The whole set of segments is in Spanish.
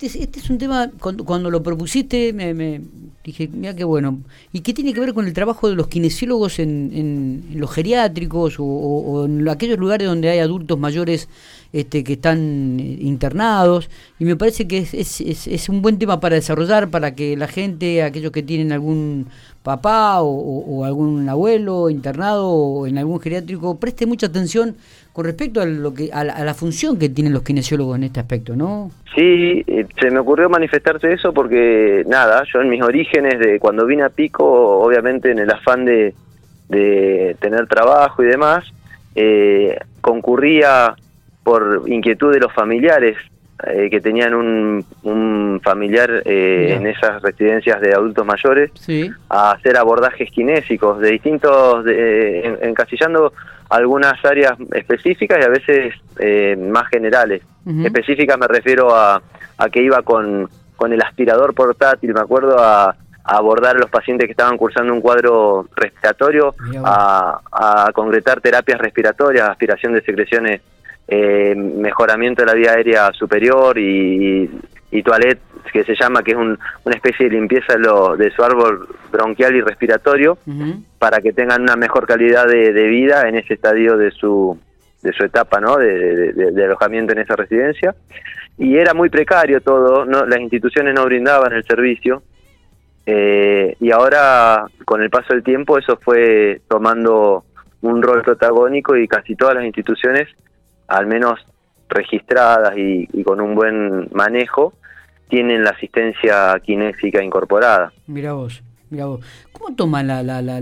Este, este, es un tema, cuando, lo propusiste, me, dije, mira qué bueno. ¿Y qué tiene que ver con el trabajo de los kinesiólogos en, los geriátricos o, en aquellos lugares donde hay adultos mayores este, que están eh, internados? Y me parece que es, es, es, un buen tema para desarrollar, para que la gente, aquellos que tienen algún papá o, algún abuelo internado o en algún geriátrico, preste mucha atención con respecto a lo que a la, función que tienen los kinesiólogos en este aspecto, ¿no? Sí, eh, se me ocurrió manifestarte eso porque nada, yo en mis orígenes de cuando vine a Pico, obviamente en el afán de, de tener trabajo y demás, eh, concurría por inquietud de los familiares eh, que tenían un, un familiar eh, en esas residencias de adultos mayores a hacer abordajes kinésicos de distintos, de, encasillando algunas áreas específicas y a veces eh, más generales. Específicas me refiero a, a que iba con, con el aspirador portátil, me acuerdo, a, abordar a los pacientes que estaban cursando un cuadro respiratorio, a, a concretar terapias respiratorias, aspiración de secreciones eh, mejoramiento de la vía aérea superior y, y, toilet, que se llama, que es una especie de limpieza de, lo, de su árbol bronquial y respiratorio, para que tengan una mejor calidad de, vida en ese estadio de su, de su etapa ¿no? de, alojamiento en esa residencia. Y era muy precario todo, no, las instituciones no brindaban el servicio. Eh, y ahora, con el paso del tiempo, eso fue tomando un rol protagónico y casi todas las instituciones al menos registradas y, con un buen manejo, tienen la asistencia kinésica incorporada. Mira vos, mira vos. ¿Cómo toman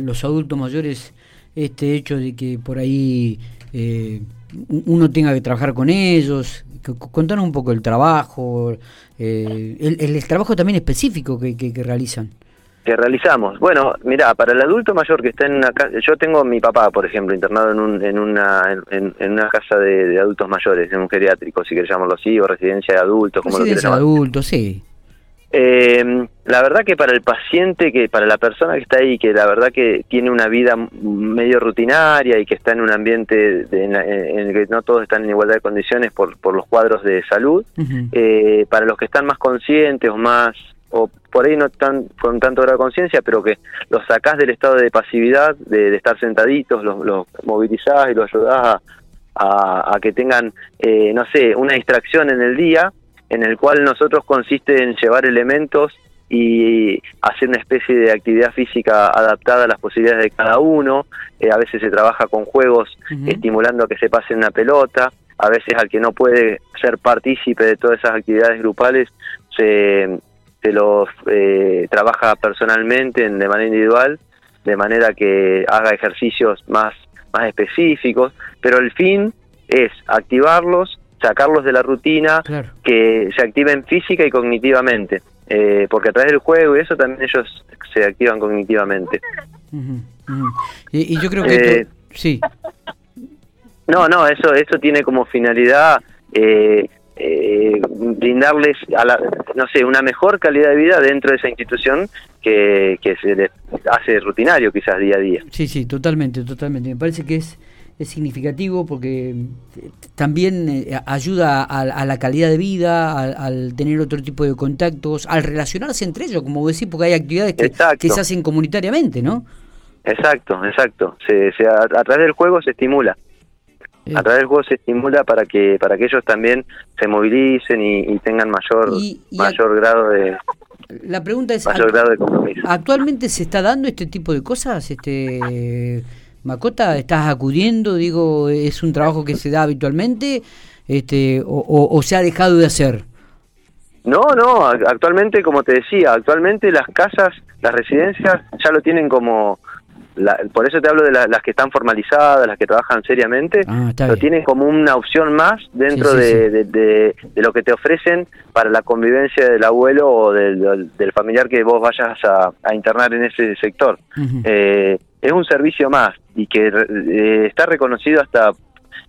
los adultos mayores este hecho de que por ahí eh, uno tenga que trabajar con ellos? Contanos un poco el trabajo, eh, el, trabajo también específico que realizan que realizamos. Bueno, mira, para el adulto mayor que está en una casa, yo tengo mi papá, por ejemplo, internado en, un, en, una, en, una casa de, adultos mayores, en un geriátrico, si querés llamarlo así, o residencia de adultos, como residencia lo de adultos, sí. Eh, la verdad que para el paciente, que para la persona que está ahí, que la verdad que tiene una vida medio rutinaria y que está en un ambiente en, el que no todos están en igualdad de condiciones por, por los cuadros de salud, eh, para los que están más conscientes o más o por ahí no están con tanto grado de conciencia, pero que los sacás del estado de pasividad, de, estar sentaditos, los, los, movilizás y los ayudás a, a, que tengan, eh, no sé, una distracción en el día, en el cual nosotros consiste en llevar elementos y hacer una especie de actividad física adaptada a las posibilidades de cada uno. Eh, a veces se trabaja con juegos estimulando a que se pase una pelota. A veces al que no puede ser partícipe de todas esas actividades grupales se, se los eh, trabaja personalmente de manera individual, de manera que haga ejercicios más, más específicos, pero el fin es activarlos, sacarlos de la rutina, que se activen física y cognitivamente, eh, porque a través del juego y eso también ellos se activan cognitivamente. Y, yo creo que eh, sí. No, no, eso eso tiene como finalidad eh, eh, brindarles a la, no sé una mejor calidad de vida dentro de esa institución que, que se les hace rutinario quizás día a día sí sí totalmente totalmente me parece que es es significativo porque eh, también eh, ayuda a, la calidad de vida, al, tener otro tipo de contactos, al relacionarse entre ellos, como decís, porque hay actividades que, que se hacen comunitariamente, ¿no? Exacto, exacto. Se, se a, través del juego se estimula a través del juego se estimula para que para que ellos también se movilicen y, tengan mayor mayor grado de la pregunta es mayor grado de compromiso. actualmente se está dando este tipo de cosas este Macota estás acudiendo digo es un trabajo que se da habitualmente este o, o se ha dejado de hacer no no actualmente como te decía actualmente las casas las residencias ya lo tienen como por eso te hablo de las que están formalizadas, las que trabajan seriamente, ah, lo tienen como una opción más dentro de, de, lo que te ofrecen para la convivencia del abuelo o del, familiar que vos vayas a, internar en ese sector. Eh, es un servicio más y que eh, está reconocido hasta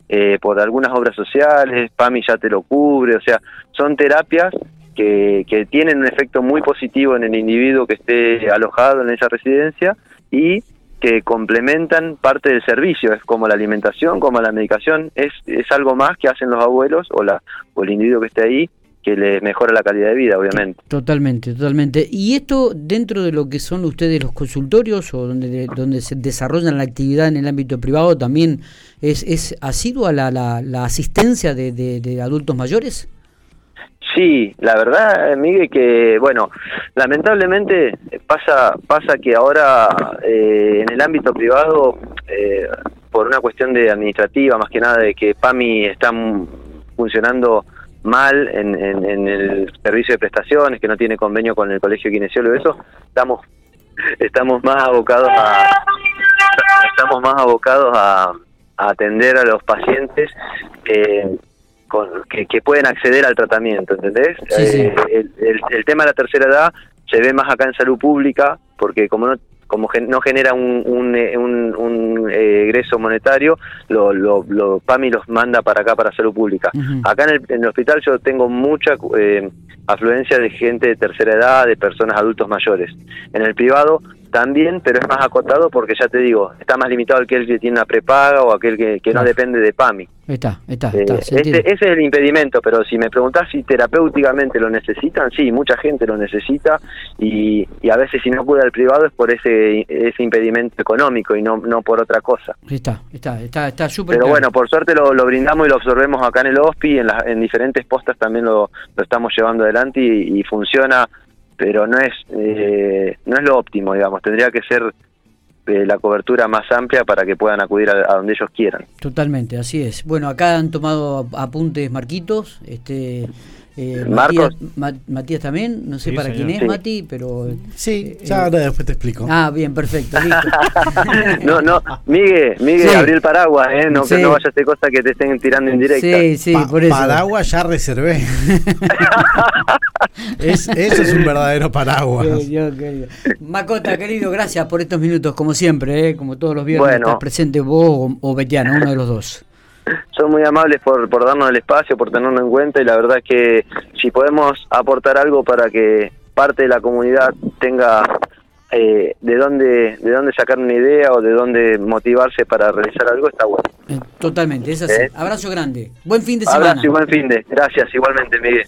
eh, por algunas obras sociales, PAMI ya te lo cubre, o sea, son terapias que, que tienen un efecto muy positivo en el individuo que esté alojado en esa residencia y que complementan parte del servicio, es como la alimentación, como la medicación, es, es algo más que hacen los abuelos o, la, o el individuo que esté ahí, que les mejora la calidad de vida, obviamente. Totalmente, totalmente. ¿Y esto dentro de lo que son ustedes los consultorios o donde, donde se desarrollan la actividad en el ámbito privado también es, es asidua la, la, la asistencia de, de, adultos mayores? Sí, la verdad, Miguel, que bueno, lamentablemente pasa pasa que ahora eh, en el ámbito privado, eh, por una cuestión de administrativa, más que nada de que PAMI está funcionando mal en, en, el servicio de prestaciones, que no tiene convenio con el colegio kinesiólogo, eso, estamos estamos más abocados a estamos más abocados a, atender a los pacientes eh, con, que, pueden acceder al tratamiento, ¿entendés? Eh, el, el, tema de la tercera edad se ve más acá en salud pública, porque como no como no genera un, un, eh, un, eh, egreso monetario, lo, lo, PAMI los manda para acá para salud pública. Acá en el, en el, hospital yo tengo mucha eh, afluencia de gente de tercera edad, de personas adultos mayores. En el privado también, pero es más acotado porque ya te digo, está más limitado aquel que tiene una prepaga o aquel que, que no depende de PAMI. Está, está, está. ese es el impedimento, pero si me preguntás si terapéuticamente lo necesitan, sí, mucha gente lo necesita y, y a veces si no puede el privado es por ese ese impedimento económico y no no por otra cosa. Está, está, está, está súper Pero bueno, por suerte lo, lo, brindamos y lo absorbemos acá en el HOSPI, en, en diferentes postas también lo, lo estamos llevando adelante y, y funciona pero no es eh, no es lo óptimo, digamos. Tendría que ser eh, la cobertura más amplia para que puedan acudir a, donde ellos quieran. Totalmente, así es. Bueno, acá han tomado apuntes Marquitos, este eh, Marcos. Matías, también, no sé para quién es Mati, pero... Sí, eh, ya después te explico. Ah, bien, perfecto, listo. no, no, Miguel, Miguel, abrí el paraguas, ¿eh? No, que no vaya a ser cosa que te estén tirando en directa. Sí, sí, por eso. Paraguas ya reservé. es, eso es un verdadero paraguas. Macota, querido, gracias por estos minutos, como siempre, ¿eh? como todos los viernes, bueno. estás presente vos o, o Betiano, uno de los dos son muy amables por, por darnos el espacio, por tenernos en cuenta y la verdad que si podemos aportar algo para que parte de la comunidad tenga eh, de dónde de dónde sacar una idea o de dónde motivarse para realizar algo está bueno. Eh, totalmente, es así. ¿Eh? Abrazo grande. Buen fin de semana. Abrazo y buen fin de. Gracias, igualmente, Miguel.